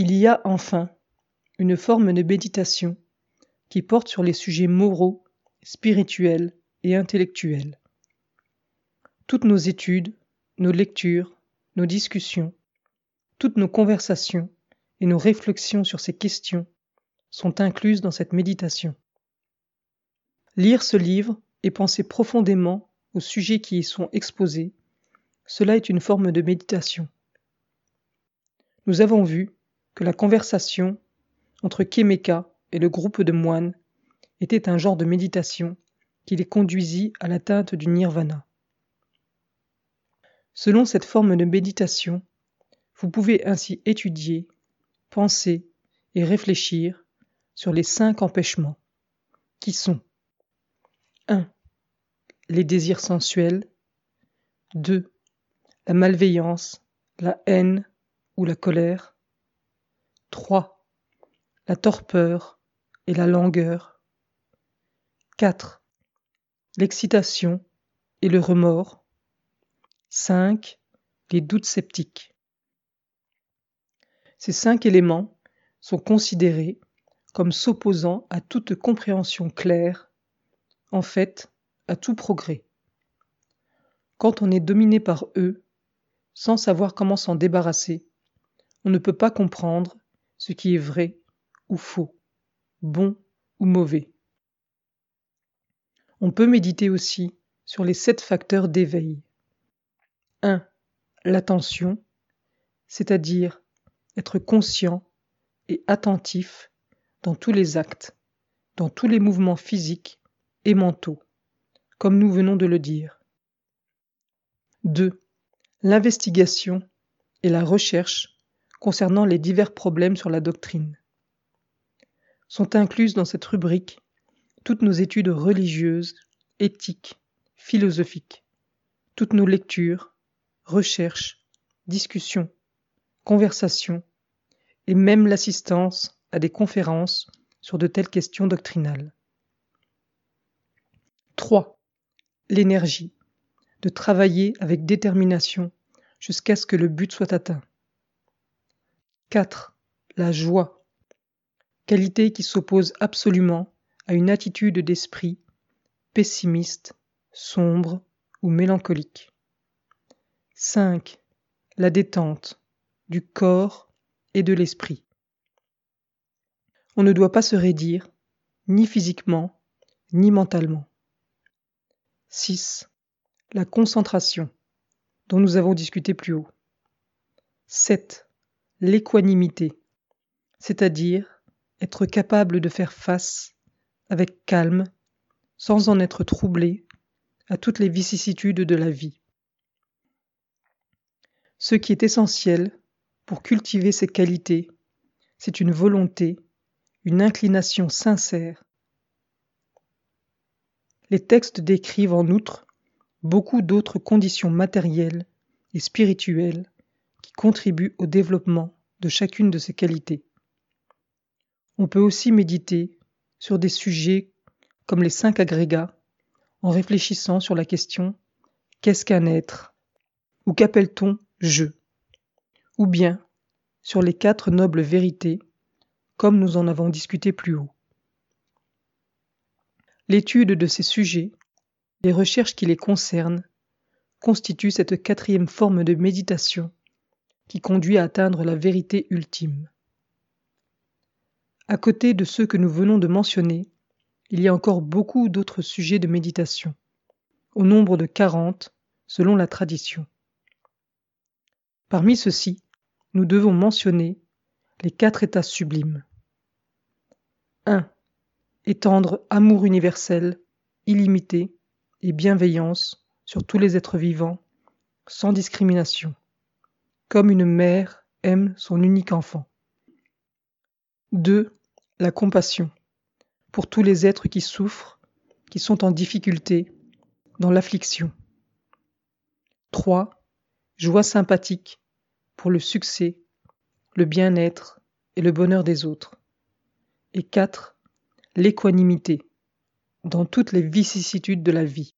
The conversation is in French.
Il y a enfin une forme de méditation qui porte sur les sujets moraux, spirituels et intellectuels. Toutes nos études, nos lectures, nos discussions, toutes nos conversations et nos réflexions sur ces questions sont incluses dans cette méditation. Lire ce livre et penser profondément aux sujets qui y sont exposés, cela est une forme de méditation. Nous avons vu la conversation entre Kemeka et le groupe de moines était un genre de méditation qui les conduisit à l'atteinte du nirvana. Selon cette forme de méditation, vous pouvez ainsi étudier, penser et réfléchir sur les cinq empêchements, qui sont 1. Les désirs sensuels 2. La malveillance, la haine ou la colère 3. La torpeur et la langueur 4. L'excitation et le remords 5. Les doutes sceptiques. Ces cinq éléments sont considérés comme s'opposant à toute compréhension claire, en fait, à tout progrès. Quand on est dominé par eux, sans savoir comment s'en débarrasser, on ne peut pas comprendre ce qui est vrai ou faux, bon ou mauvais. On peut méditer aussi sur les sept facteurs d'éveil. 1. L'attention, c'est-à-dire être conscient et attentif dans tous les actes, dans tous les mouvements physiques et mentaux, comme nous venons de le dire. 2. L'investigation et la recherche concernant les divers problèmes sur la doctrine. Sont incluses dans cette rubrique toutes nos études religieuses, éthiques, philosophiques, toutes nos lectures, recherches, discussions, conversations, et même l'assistance à des conférences sur de telles questions doctrinales. 3. L'énergie, de travailler avec détermination jusqu'à ce que le but soit atteint. 4. La joie, qualité qui s'oppose absolument à une attitude d'esprit pessimiste, sombre ou mélancolique. 5. La détente du corps et de l'esprit. On ne doit pas se raidir, ni physiquement, ni mentalement. 6. La concentration, dont nous avons discuté plus haut. 7. L'équanimité, c'est-à-dire être capable de faire face avec calme, sans en être troublé, à toutes les vicissitudes de la vie. Ce qui est essentiel, pour cultiver ces qualités, c'est une volonté, une inclination sincère. Les textes décrivent en outre beaucoup d'autres conditions matérielles et spirituelles qui contribuent au développement de chacune de ces qualités. On peut aussi méditer sur des sujets comme les cinq agrégats en réfléchissant sur la question Qu'est-ce qu'un être? ou qu'appelle-t-on je ou bien sur les quatre nobles vérités, comme nous en avons discuté plus haut. L'étude de ces sujets, les recherches qui les concernent, constituent cette quatrième forme de méditation qui conduit à atteindre la vérité ultime. À côté de ceux que nous venons de mentionner, il y a encore beaucoup d'autres sujets de méditation, au nombre de quarante selon la tradition. Parmi ceux-ci, nous devons mentionner les quatre états sublimes. 1. Étendre amour universel, illimité et bienveillance sur tous les êtres vivants, sans discrimination, comme une mère aime son unique enfant. 2. La compassion, pour tous les êtres qui souffrent, qui sont en difficulté, dans l'affliction. 3 joie sympathique pour le succès, le bien-être et le bonheur des autres. Et 4. L'équanimité dans toutes les vicissitudes de la vie.